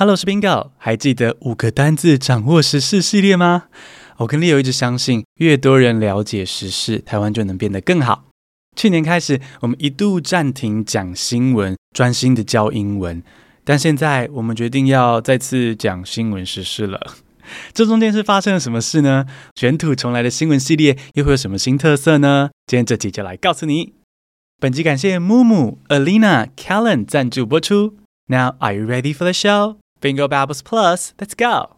Hello，是 Bingo，还记得五个单字掌握时事系列吗？我跟 Leo 一直相信，越多人了解时事，台湾就能变得更好。去年开始，我们一度暂停讲新闻，专心的教英文。但现在，我们决定要再次讲新闻时事了。这中间是发生了什么事呢？卷土重来的新闻系列又会有什么新特色呢？今天这集就来告诉你。本集感谢木木、Alina、Callen 赞助播出。Now, are you ready for the show? Bingo Babbles Plus, let's go!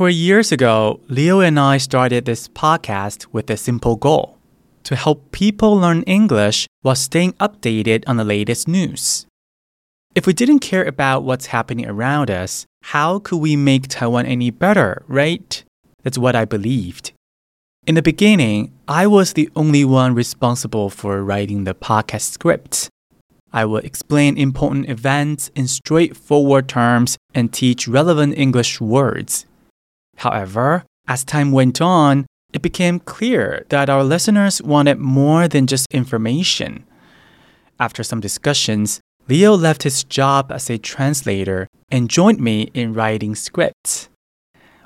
For years ago, Leo and I started this podcast with a simple goal to help people learn English while staying updated on the latest news. If we didn't care about what's happening around us, how could we make Taiwan any better, right? That's what I believed. In the beginning, I was the only one responsible for writing the podcast script. I would explain important events in straightforward terms and teach relevant English words. However, as time went on, it became clear that our listeners wanted more than just information. After some discussions, Leo left his job as a translator and joined me in writing scripts.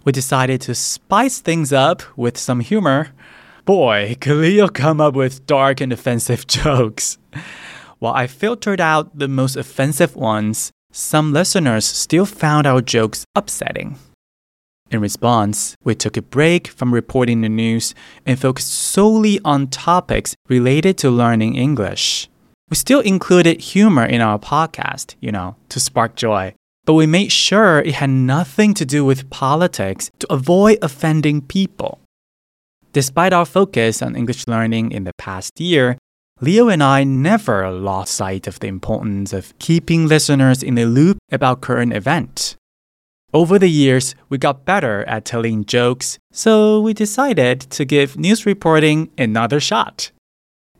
We decided to spice things up with some humor. Boy, could Leo come up with dark and offensive jokes. While I filtered out the most offensive ones, some listeners still found our jokes upsetting. In response, we took a break from reporting the news and focused solely on topics related to learning English. We still included humor in our podcast, you know, to spark joy, but we made sure it had nothing to do with politics to avoid offending people. Despite our focus on English learning in the past year, Leo and I never lost sight of the importance of keeping listeners in the loop about current events. Over the years, we got better at telling jokes, so we decided to give news reporting another shot.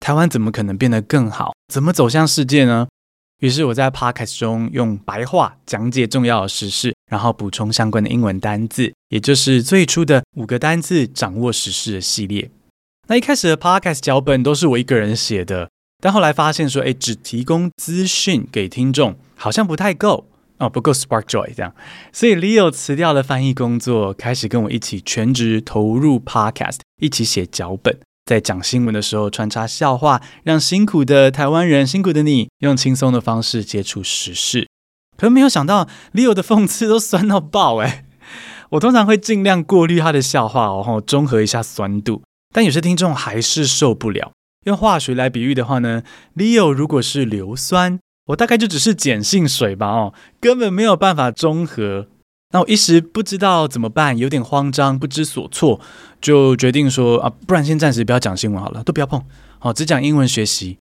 台湾怎么可能变得更好？怎么走向世界呢？于是我在 Podcast 中用白话讲解重要的时事，然后补充相关的英文单字，也就是最初的五个单字掌握时事的系列。那一开始的 Podcast 脚本都是我一个人写的，但后来发现说，哎，只提供资讯给听众好像不太够哦，不够 Spark Joy 这样，所以 Leo 辞掉了翻译工作，开始跟我一起全职投入 Podcast，一起写脚本。在讲新闻的时候穿插笑话，让辛苦的台湾人、辛苦的你用轻松的方式接触时事。可没有想到，Leo 的讽刺都酸到爆哎！我通常会尽量过滤他的笑话，然后中和一下酸度。但有些听众还是受不了。用化学来比喻的话呢，Leo 如果是硫酸，我大概就只是碱性水吧哦，根本没有办法中和。那我一时不知道怎么办，有点慌张，不知所措，就决定说啊，不然先暂时不要讲新闻好了，都不要碰，好，只讲英文学习。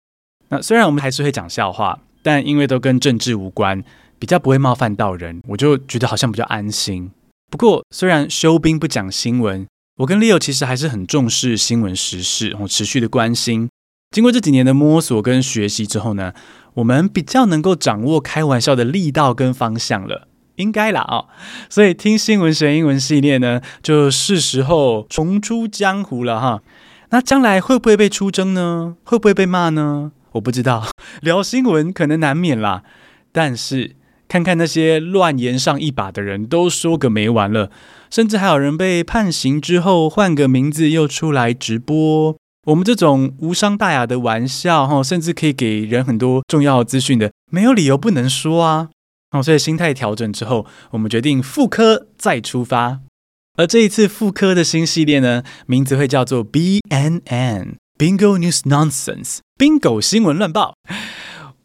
那虽然我们还是会讲笑话，但因为都跟政治无关，比较不会冒犯到人，我就觉得好像比较安心。不过虽然休兵不讲新闻，我跟 Leo 其实还是很重视新闻时事，然后持续的关心。经过这几年的摸索跟学习之后呢，我们比较能够掌握开玩笑的力道跟方向了。应该啦哦，所以听新闻学英文系列呢，就是时候重出江湖了哈。那将来会不会被出征呢？会不会被骂呢？我不知道。聊新闻可能难免啦，但是看看那些乱言上一把的人都说个没完了，甚至还有人被判刑之后换个名字又出来直播。我们这种无伤大雅的玩笑哈，甚至可以给人很多重要资讯的，没有理由不能说啊。所以心态调整之后，我们决定复刻再出发。而这一次复刻的新系列呢，名字会叫做 BNN Bingo News Nonsense Bingo 新闻乱报。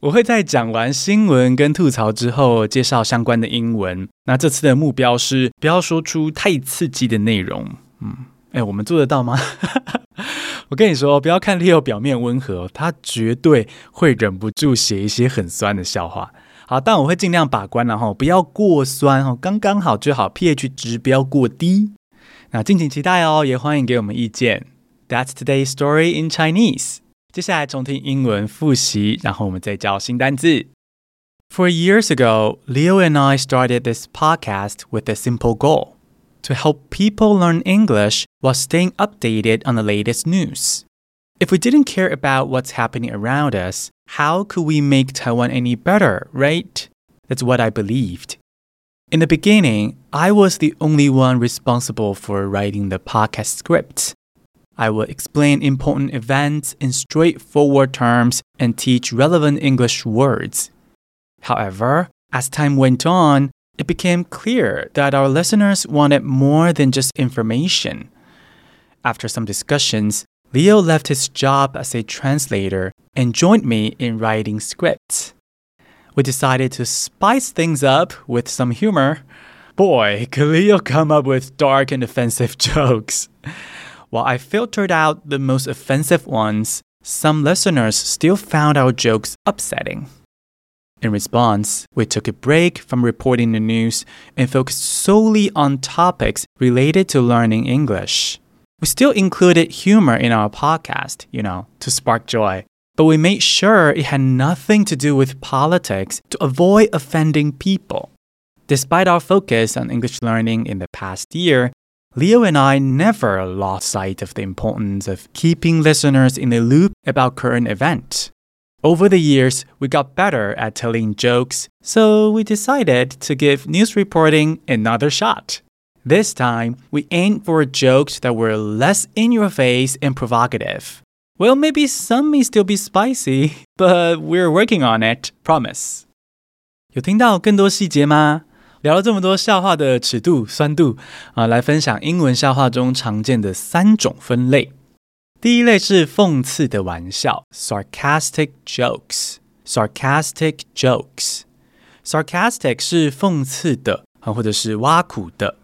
我会在讲完新闻跟吐槽之后，介绍相关的英文。那这次的目标是不要说出太刺激的内容。嗯，哎，我们做得到吗？我跟你说，不要看 Leo 表面温和，他绝对会忍不住写一些很酸的笑话。好，但我会尽量把关，然后不要过酸哦，刚刚好就好，pH 值不要过低。那敬请期待哦，也欢迎给我们意见。That's today's story in Chinese。接下来重听英文复习，然后我们再教新单字。For years ago, Leo and I started this podcast with a simple goal to help people learn English while staying updated on the latest news. If we didn't care about what's happening around us, how could we make Taiwan any better, right? That's what I believed. In the beginning, I was the only one responsible for writing the podcast script. I would explain important events in straightforward terms and teach relevant English words. However, as time went on, it became clear that our listeners wanted more than just information. After some discussions, Leo left his job as a translator and joined me in writing scripts. We decided to spice things up with some humor. Boy, could Leo come up with dark and offensive jokes. While I filtered out the most offensive ones, some listeners still found our jokes upsetting. In response, we took a break from reporting the news and focused solely on topics related to learning English. We still included humor in our podcast, you know, to spark joy, but we made sure it had nothing to do with politics to avoid offending people. Despite our focus on English learning in the past year, Leo and I never lost sight of the importance of keeping listeners in the loop about current events. Over the years, we got better at telling jokes, so we decided to give news reporting another shot. This time, we aimed for jokes that were less in your face and provocative. Well, maybe some may still be spicy, but we're working on it, promise. 有听到更多细节吗？聊了这么多笑话的尺度、酸度啊，来分享英文笑话中常见的三种分类。第一类是讽刺的玩笑，sarcastic jokes。sarcastic jokes。sarcastic 是讽刺的啊，或者是挖苦的。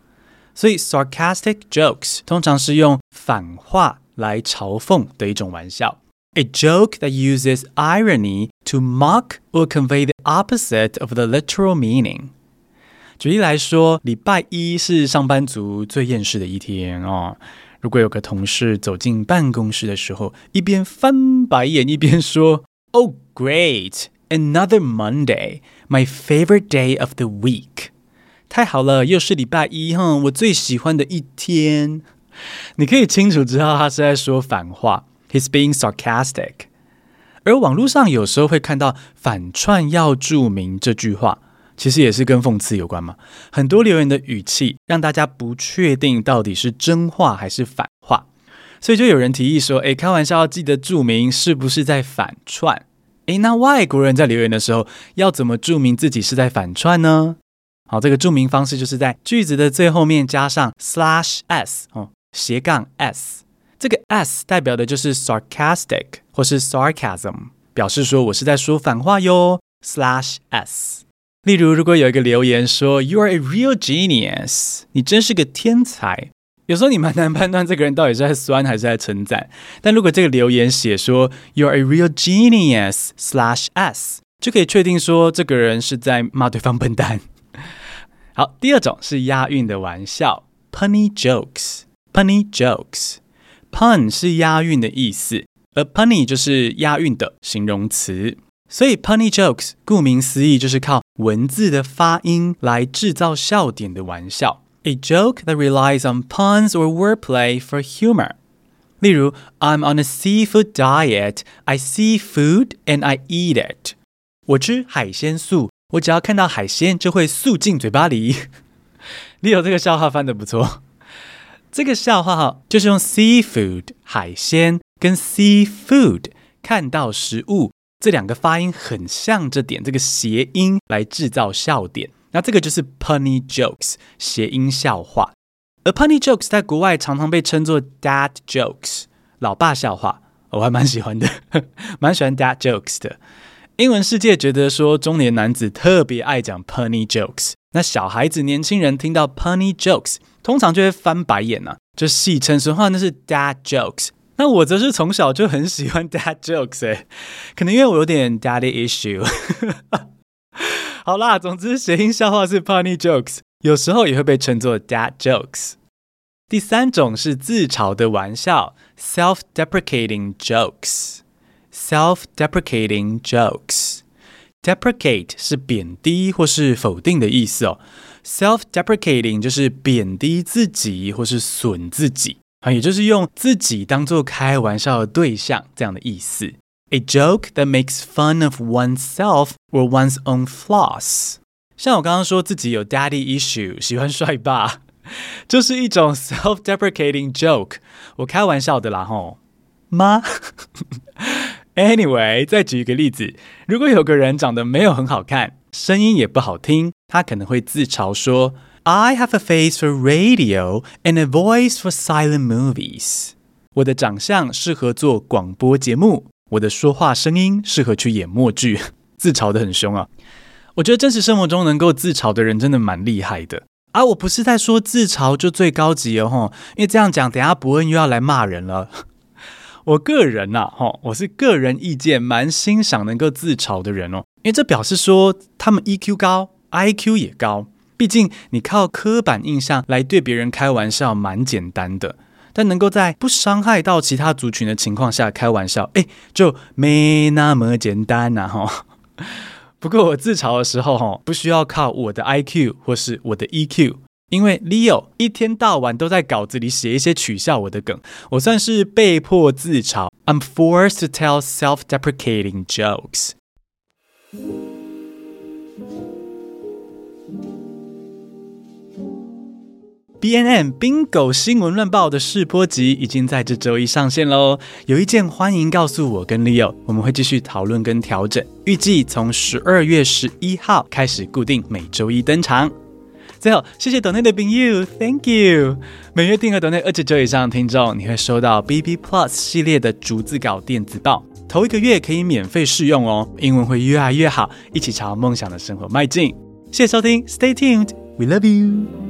所以，sarcastic jokes 通常是用反话来嘲讽的一种玩笑。A joke that uses irony to mock or convey the opposite of the literal meaning。举例来说，礼拜一是上班族最厌世的一天哦。如果有个同事走进办公室的时候，一边翻白眼一边说：“Oh, great! Another Monday, my favorite day of the week.” 太好了，又是礼拜一，哼，我最喜欢的一天。你可以清楚知道他是在说反话，He's being sarcastic。而网络上有时候会看到“反串要注明”这句话，其实也是跟讽刺有关嘛。很多留言的语气让大家不确定到底是真话还是反话，所以就有人提议说：“诶，开玩笑要记得注明是不是在反串。”诶，那外国人在留言的时候要怎么注明自己是在反串呢？好，这个注明方式就是在句子的最后面加上 slash s 哦，斜杠 s，这个 s 代表的就是 sarcastic 或是 sarcasm，表示说我是在说反话哟。slash s，例如如果有一个留言说 You are a real genius，你真是个天才，有时候你蛮难判断这个人到底是在酸还是在称赞。但如果这个留言写说 You are a real genius slash s，就可以确定说这个人是在骂对方笨蛋。好，第二种是押韵的玩笑，punny jokes。punny jokes，pun 是押韵的意思，而 punny 就是押韵的形容词。所以 punny jokes 顾名思义就是靠文字的发音来制造笑点的玩笑。A joke that relies on puns or wordplay for humor。例如，I'm on a seafood diet. I see food and I eat it。我吃海鲜素。我只要看到海鲜，就会素进嘴巴里。你有这个笑话翻得不错。这个笑话哈，就是用 seafood 海鲜跟 seafood 看到食物这两个发音很像这点，这个谐音来制造笑点。那这个就是 punny jokes 谐音笑话。而 punny jokes 在国外常常被称作 dad jokes 老爸笑话，我还蛮喜欢的，蛮喜欢 dad jokes 的。英文世界觉得说中年男子特别爱讲 punny jokes，那小孩子、年轻人听到 punny jokes，通常就会翻白眼呐、啊，就戏称说话那是 dad jokes。那我则是从小就很喜欢 dad jokes，诶，可能因为我有点 daddy issue。好啦，总之谐音笑话是 punny jokes，有时候也会被称作 dad jokes。第三种是自嘲的玩笑，self-deprecating jokes。self-deprecating jokes，deprecate 是贬低或是否定的意思哦。self-deprecating 就是贬低自己或是损自己。啊，也就是用自己当做开玩笑的对象这样的意思。A joke that makes fun of oneself or one's own flaws。像我刚刚说自己有 daddy issue，喜欢帅爸，就是一种 self-deprecating joke。我开玩笑的啦，吼妈。 Anyway，再举一个例子，如果有个人长得没有很好看，声音也不好听，他可能会自嘲说。I have a face for radio and a voice for silent movies。我的长相适合做广播节目，我的说话声音适合去演默剧。自嘲得很凶啊！我觉得真实生活中能够自嘲的人真的蛮厉害的啊！我不是在说自嘲就最高级哦，因为这样讲，等下伯恩又要来骂人了。我个人呐，吼，我是个人意见，蛮欣赏能够自嘲的人哦，因为这表示说他们 EQ 高，IQ 也高。毕竟，你靠刻板印象来对别人开玩笑蛮简单的，但能够在不伤害到其他族群的情况下开玩笑，哎，就没那么简单呐！哈。不过我自嘲的时候，哈，不需要靠我的 IQ 或是我的 EQ，因为 Leo 一天到晚都在稿子里写一些取笑我的梗，我算是被迫自嘲。I'm forced to tell self-deprecating jokes. BNN Bingo 新闻乱报的试播集已经在这周一上线喽！有意见欢迎告诉我跟 Leo，我们会继续讨论跟调整。预计从十二月十一号开始固定每周一登场。最后，谢谢岛内的朋友，Thank you！每月订阅岛内二十九以上的听众，你会收到 BB Plus 系列的逐字稿电子报，头一个月可以免费试用哦。英文会越来越好，一起朝梦想的生活迈进。谢谢收听，Stay tuned，We love you。